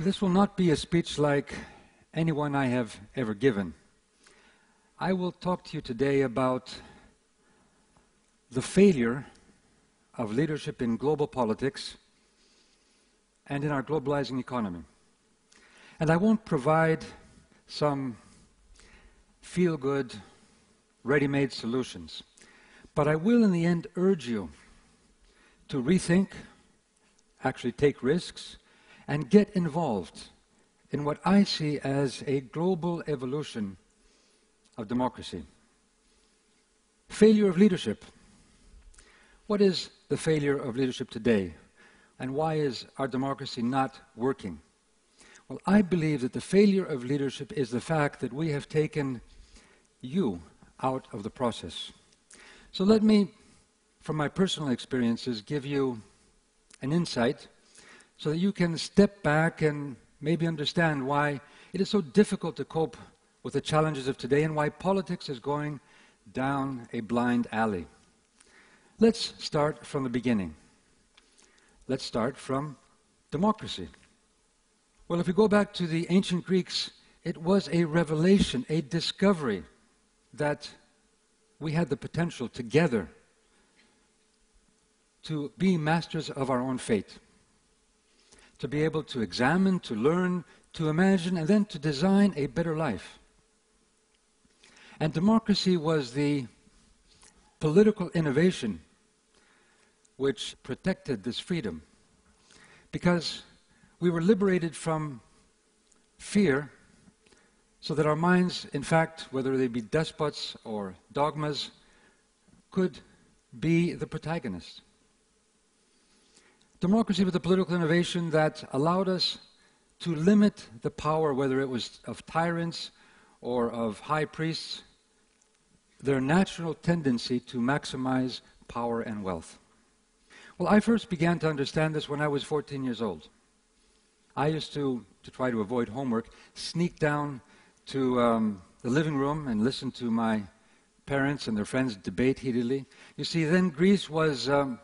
This will not be a speech like anyone I have ever given. I will talk to you today about the failure of leadership in global politics and in our globalizing economy. And I won't provide some feel good, ready made solutions, but I will in the end urge you to rethink, actually take risks, and get involved in what I see as a global evolution of democracy. Failure of leadership. What is the failure of leadership today? And why is our democracy not working? Well, I believe that the failure of leadership is the fact that we have taken you out of the process. So let me, from my personal experiences, give you an insight so that you can step back and maybe understand why it is so difficult to cope with the challenges of today and why politics is going down a blind alley. Let's start from the beginning. Let's start from democracy. Well, if we go back to the ancient Greeks, it was a revelation, a discovery that we had the potential together to be masters of our own fate, to be able to examine, to learn, to imagine, and then to design a better life. And democracy was the political innovation which protected this freedom. Because we were liberated from fear so that our minds, in fact, whether they be despots or dogmas, could be the protagonist. Democracy was a political innovation that allowed us to limit the power, whether it was of tyrants or of high priests, their natural tendency to maximize power and wealth. Well, I first began to understand this when I was 14 years old. I used to, to try to avoid homework, sneak down to um, the living room and listen to my parents and their friends debate heatedly. You see, then Greece was um,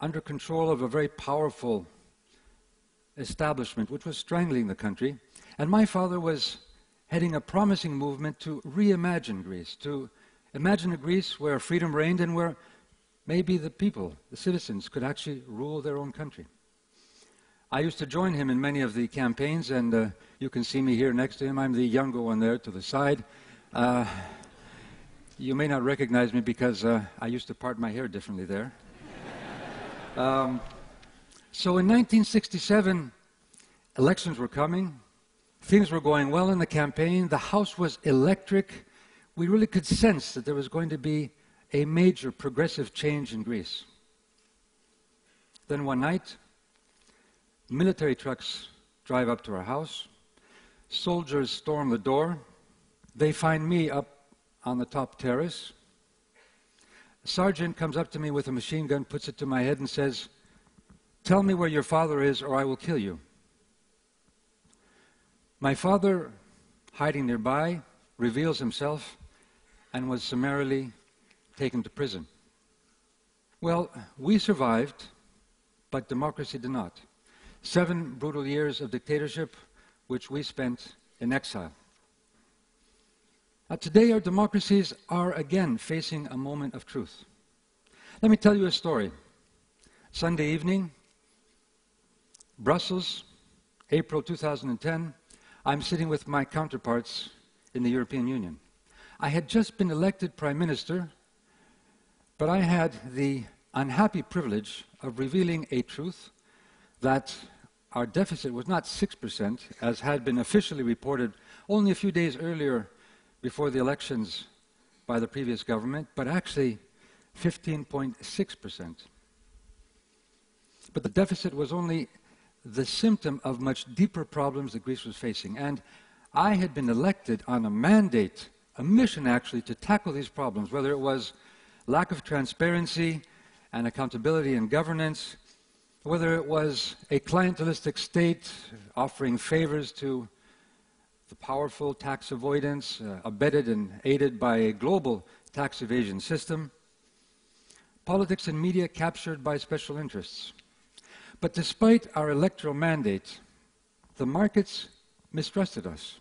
under control of a very powerful establishment which was strangling the country. And my father was heading a promising movement to reimagine Greece, to imagine a Greece where freedom reigned and where maybe the people, the citizens, could actually rule their own country. I used to join him in many of the campaigns, and uh, you can see me here next to him. I'm the younger one there to the side. Uh, you may not recognize me because uh, I used to part my hair differently there. Um, so in 1967, elections were coming. Things were going well in the campaign. The House was electric. We really could sense that there was going to be a major progressive change in Greece. Then one night, military trucks drive up to our house. Soldiers storm the door. They find me up on the top terrace. A sergeant comes up to me with a machine gun, puts it to my head, and says, Tell me where your father is, or I will kill you. My father, hiding nearby, reveals himself and was summarily taken to prison. Well, we survived, but democracy did not. Seven brutal years of dictatorship, which we spent in exile. Now, today, our democracies are again facing a moment of truth. Let me tell you a story. Sunday evening, Brussels, April 2010. I'm sitting with my counterparts in the European Union. I had just been elected Prime Minister, but I had the unhappy privilege of revealing a truth that our deficit was not 6%, as had been officially reported only a few days earlier before the elections by the previous government, but actually 15.6%. But the deficit was only the symptom of much deeper problems that Greece was facing. And I had been elected on a mandate, a mission actually, to tackle these problems, whether it was lack of transparency and accountability in governance, whether it was a clientelistic state offering favors to the powerful tax avoidance, uh, abetted and aided by a global tax evasion system, politics and media captured by special interests. But despite our electoral mandate, the markets mistrusted us.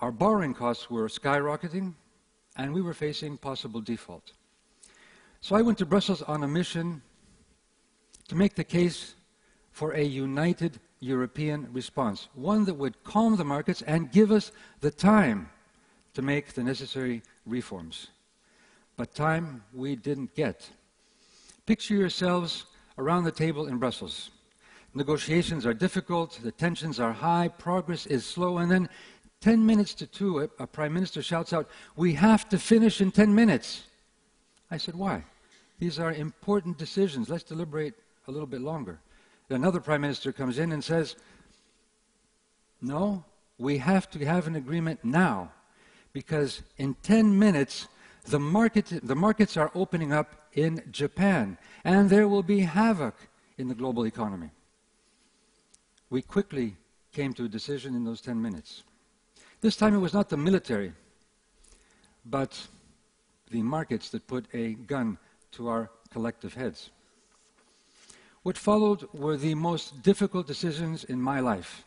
Our borrowing costs were skyrocketing, and we were facing possible default. So I went to Brussels on a mission to make the case for a united European response, one that would calm the markets and give us the time to make the necessary reforms. But time we didn't get. Picture yourselves around the table in Brussels. Negotiations are difficult, the tensions are high, progress is slow, and then 10 minutes to 2, a, prime minister shouts out, We have to finish in 10 minutes. I said, Why? These are important decisions. Let's deliberate a little bit longer. Another prime minister comes in and says, No, we have to have an agreement now because in 10 minutes the, market, the markets are opening up in Japan and there will be havoc in the global economy. We quickly came to a decision in those 10 minutes. This time it was not the military, but the markets that put a gun to our collective heads. What followed were the most difficult decisions in my life.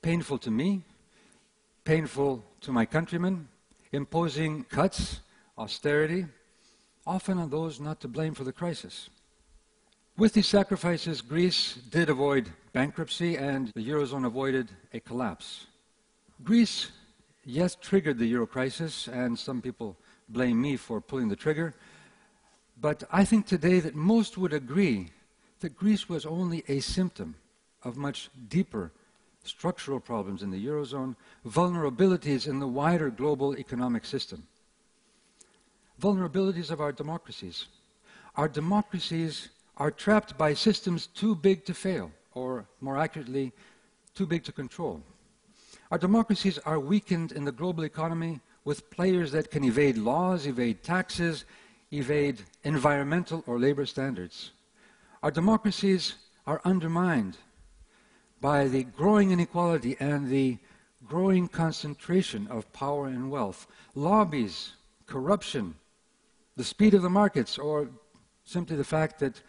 Painful to me, painful to my countrymen, imposing cuts, austerity, often on those not to blame for the crisis. With these sacrifices, Greece did avoid bankruptcy and the Eurozone avoided a collapse. Greece, yes, triggered the Euro crisis, and some people blame me for pulling the trigger. But I think today that most would agree that Greece was only a symptom of much deeper structural problems in the Eurozone, vulnerabilities in the wider global economic system. Vulnerabilities of our democracies. Our democracies are trapped by systems too big to fail, or more accurately, too big to control. Our democracies are weakened in the global economy with players that can evade laws, evade taxes, evade environmental or labor standards. Our democracies are undermined by the growing inequality and the growing concentration of power and wealth. Lobbies, corruption, the speed of the markets, or simply the fact that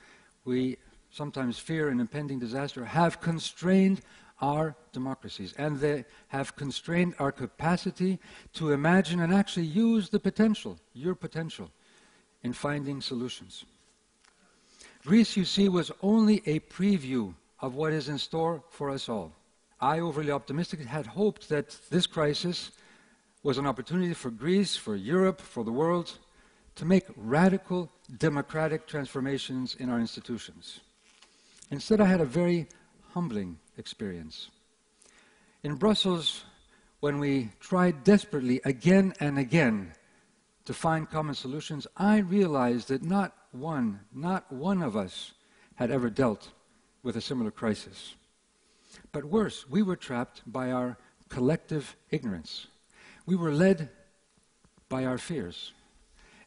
we sometimes fear an impending disaster, have constrained our democracies and they have constrained our capacity to imagine and actually use the potential, your potential, in finding solutions. Greece, you see, was only a preview of what is in store for us all. I, overly optimistic, had hoped that this crisis was an opportunity for Greece, for Europe, for the world to make radical democratic transformations in our institutions. Instead, I had a very humbling experience. In Brussels, when we tried desperately again and again to find common solutions, I realized that not one, not one of us had ever dealt with a similar crisis. But worse, we were trapped by our collective ignorance. We were led by our fears.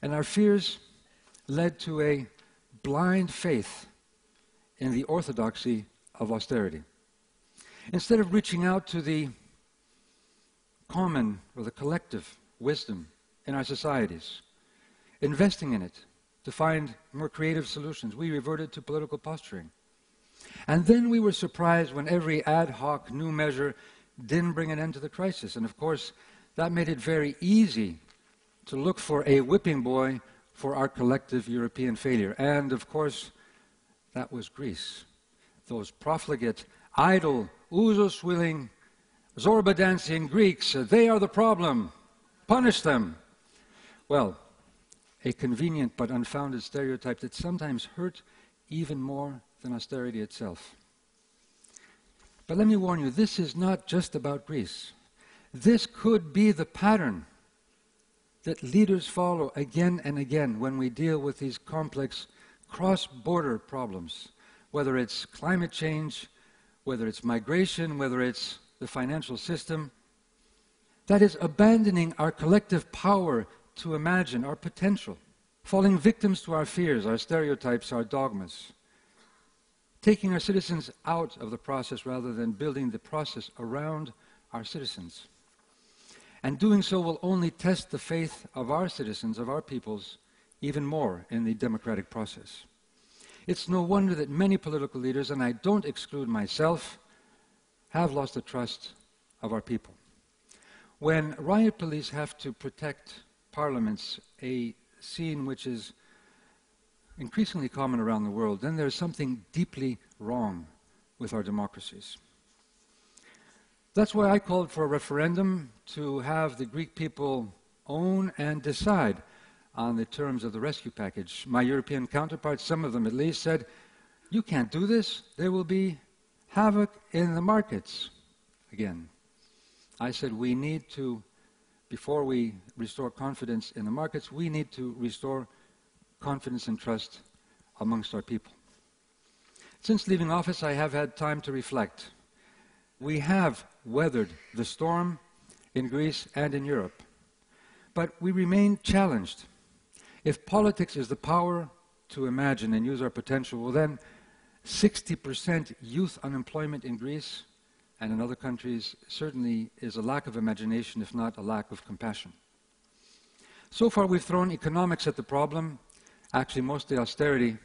And our fears led to a blind faith in the orthodoxy of austerity. Instead of reaching out to the common or the collective wisdom in our societies, investing in it to find more creative solutions, we reverted to political posturing. And then we were surprised when every ad hoc new measure didn't bring an end to the crisis. And of course, that made it very easy to look for a whipping boy for our collective European failure. And of course, that was Greece. Those profligate, idle, Ouzo swilling, Zorba dancing Greeks, they are the problem. Punish them. Well, a convenient but unfounded stereotype that sometimes hurt even more than austerity itself. But let me warn you, this is not just about Greece. This could be the pattern that leaders follow again and again when we deal with these complex cross border problems, whether it's climate change, whether it's migration, whether it's the financial system. That is abandoning our collective power to imagine our potential, falling victims to our fears, our stereotypes, our dogmas taking our citizens out of the process rather than building the process around our citizens. And doing so will only test the faith of our citizens, of our peoples, even more in the democratic process. It's no wonder that many political leaders, and I don't exclude myself, have lost the trust of our people. When riot police have to protect parliaments, a scene which is increasingly common around the world, then there's something deeply wrong with our democracies. That's why I called for a referendum to have the Greek people own and decide on the terms of the rescue package. My European counterparts, some of them at least, said, You can't do this. There will be havoc in the markets. Again, I said, We need to, before we restore confidence in the markets, we need to restore confidence and trust amongst our people. Since leaving office, I have had time to reflect. We have weathered the storm in Greece and in Europe, but we remain challenged. If politics is the power to imagine and use our potential, well, then 60% youth unemployment in Greece and in other countries certainly is a lack of imagination, if not a lack of compassion. So far, we've thrown economics at the problem, actually, mostly austerity.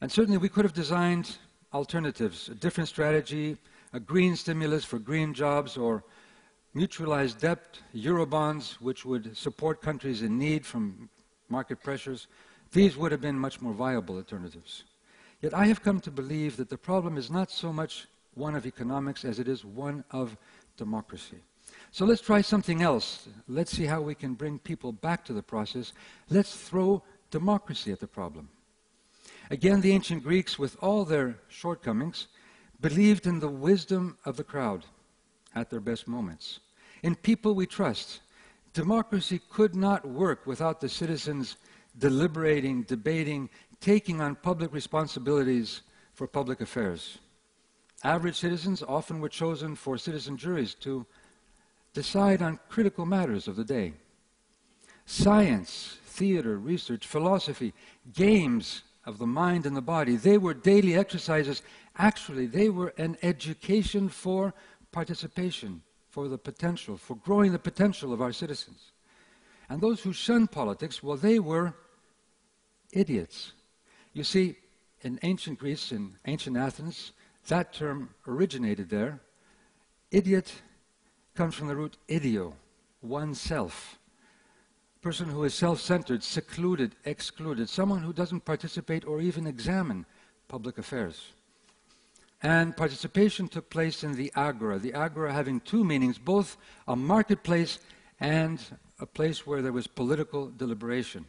And certainly, we could have designed alternatives, a different strategy, a green stimulus for green jobs, or mutualized debt, eurobonds, which would support countries in need from market pressures. These would have been much more viable alternatives. Yet I have come to believe that the problem is not so much one of economics as it is one of democracy. So let's try something else. Let's see how we can bring people back to the process. Let's throw democracy at the problem. Again, the ancient Greeks, with all their shortcomings, believed in the wisdom of the crowd at their best moments. In people we trust, democracy could not work without the citizens deliberating, debating, taking on public responsibilities for public affairs. Average citizens often were chosen for citizen juries to decide on critical matters of the day. Science, theater, research, philosophy, games of the mind and the body, they were daily exercises. Actually, they were an education for participation, for the potential, for growing the potential of our citizens. And those who shunned politics, well, they were idiots. You see, in ancient Greece, in ancient Athens, that term originated there. Idiot comes from the root idio, oneself. Person who is self centered, secluded, excluded, someone who doesn't participate or even examine public affairs. And participation took place in the agora, the agora having two meanings both a marketplace and a place where there was political deliberation.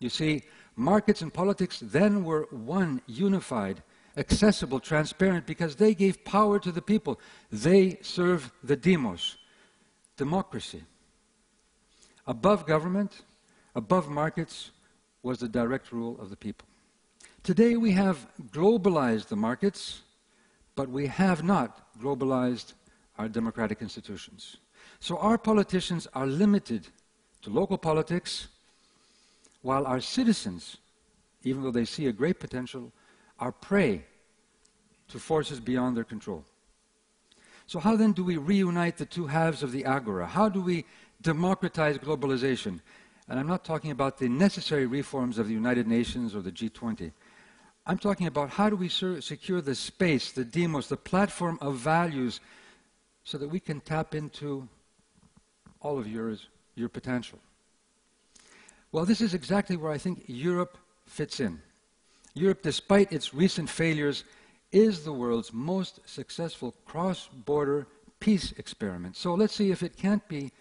You see, markets and politics then were one, unified, accessible, transparent, because they gave power to the people. They serve the demos, democracy. Above government, above markets, was the direct rule of the people. Today we have globalized the markets, but we have not globalized our democratic institutions. So our politicians are limited to local politics while our citizens, even though they see a great potential, are prey to forces beyond their control. So, how then do we reunite the two halves of the agora? How do we democratize globalization? And I'm not talking about the necessary reforms of the United Nations or the G20. I'm talking about how do we secure the space, the demos, the platform of values, so that we can tap into all of yours, your potential. Well, this is exactly where I think Europe fits in. Europe, despite its recent failures, is the world's most successful cross border peace experiment. So let's see if it can't be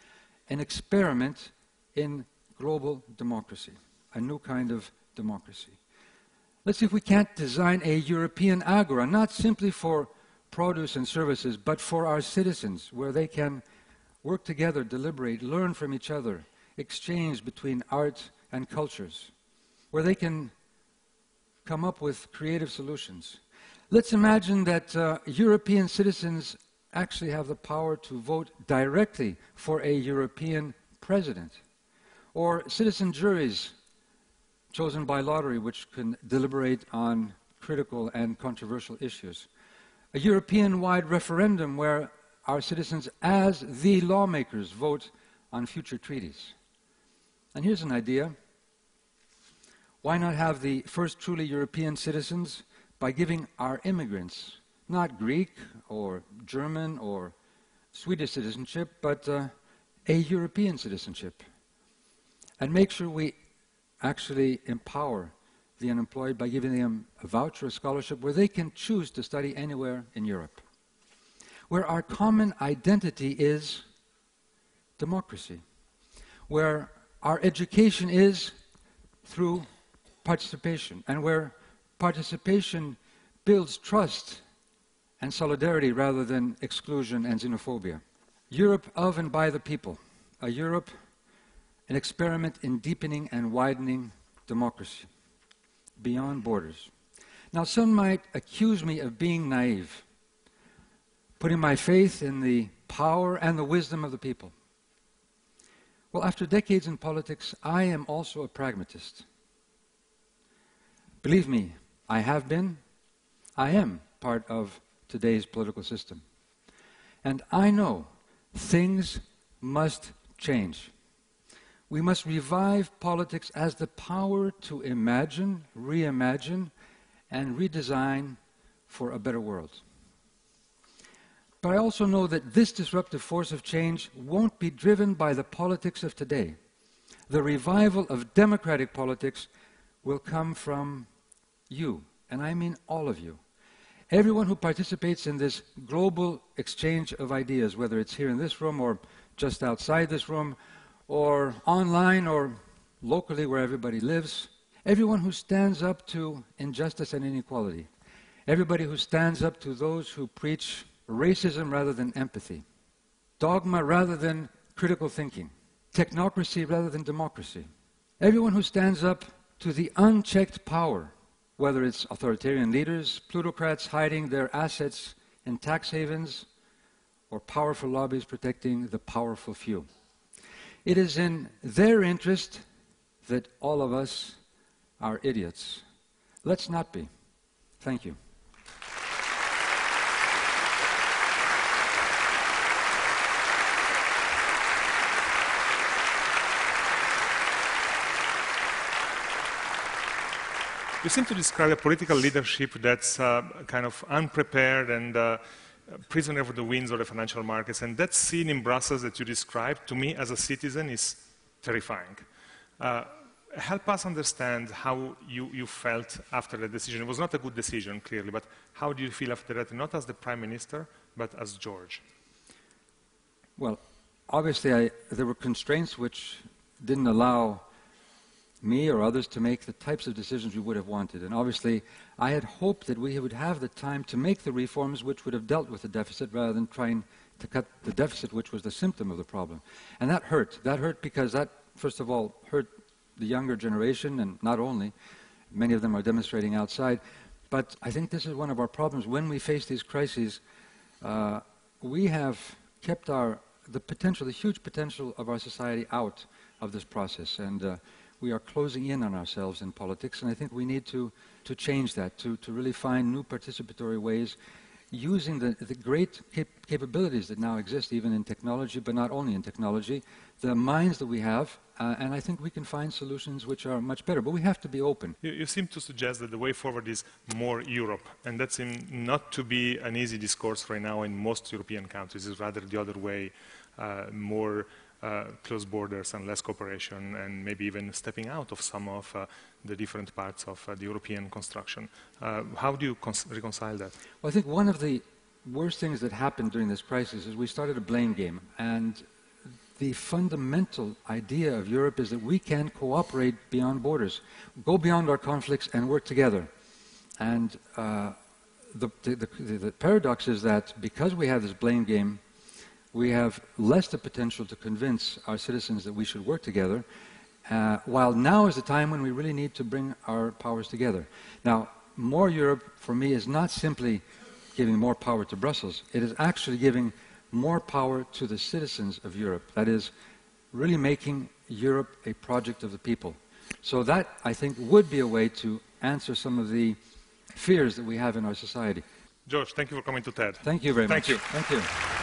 an experiment in global democracy, a new kind of democracy. Let's see if we can't design a European agora, not simply for produce and services, but for our citizens, where they can work together, deliberate, learn from each other, exchange between art and cultures, where they can come up with creative solutions. Let's imagine that uh, European citizens actually have the power to vote directly for a European president, or citizen juries chosen by lottery which can deliberate on critical and controversial issues. A European wide referendum where our citizens, as the lawmakers, vote on future treaties. And here's an idea. Why not have the first truly European citizens by giving our immigrants not Greek or German or Swedish citizenship, but uh, a European citizenship. And make sure we actually empower the unemployed by giving them a voucher, a scholarship, where they can choose to study anywhere in Europe. Where our common identity is democracy. Where our education is through participation. And where participation builds trust and solidarity rather than exclusion and xenophobia. Europe of and by the people. A Europe, an experiment in deepening and widening democracy beyond borders. Now, some might accuse me of being naive, putting my faith in the power and the wisdom of the people. Well, after decades in politics, I am also a pragmatist. Believe me, I have been, I am part of today's political system. And I know things must change. We must revive politics as the power to imagine, reimagine, and redesign for a better world. But I also know that this disruptive force of change won't be driven by the politics of today. The revival of democratic politics will come from you, and I mean all of you. Everyone who participates in this global exchange of ideas, whether it's here in this room or just outside this room, or online or locally where everybody lives, everyone who stands up to injustice and inequality, everybody who stands up to those who preach racism rather than empathy, dogma rather than critical thinking, technocracy rather than democracy, everyone who stands up to the unchecked power, whether it's authoritarian leaders, plutocrats hiding their assets in tax havens, or powerful lobbies protecting the powerful few. It is in their interest that all of us are idiots. Let's not be. Thank you. You seem to describe a political leadership that's uh, kind of unprepared and uh, prisoner of the winds of the financial markets. And that scene in Brussels that you described, to me as a citizen, is terrifying. Uh, help us understand how you, you, felt after the decision. It was not a good decision, clearly, but how do you feel after that, not as the prime minister, but as George? Well, obviously, I, there were constraints which didn't allow me or others to make the types of decisions we would have wanted. And obviously, I had hoped that we would have the time to make the reforms which would have dealt with the deficit rather than trying to cut the deficit, which was the symptom of the problem. And that hurt. That hurt because that, first of all, hurt the younger generation, and not only, many of them are demonstrating outside. But I think this is one of our problems. When we face these crises, uh, we have kept our, the potential, the huge potential of our society out of this process. And uh, we are closing in on ourselves in politics, and I think we need to, to change that, to, to really find new participatory ways using the, the great cap capabilities that now exist, even in technology, but not only in technology, the minds that we have, uh, and I think we can find solutions which are much better. But we have to be open. You, you seem to suggest that the way forward is more Europe, and that seems not to be an easy discourse right now in most European countries. It's rather the other way, uh, more uh, close borders and less cooperation and maybe even stepping out of some of uh, the different parts of uh, the European construction. Uh, how do you reconcile that? Well, I think one of the worst things that happened during this crisis is we started a blame game. And the fundamental idea of Europe is that we can cooperate beyond borders, go beyond our conflicts and work together. And uh, the, the, the, the paradox is that because we have this blame game, we have less the potential to convince our citizens that we should work together, uh, while now is the time when we really need to bring our powers together. Now, more Europe for me is not simply giving more power to Brussels, it is actually giving more power to the citizens of Europe. That is, really making Europe a project of the people. So that, I think, would be a way to answer some of the fears that we have in our society. George, thank you for coming to TED. Thank you very much. thank much. You. Thank you.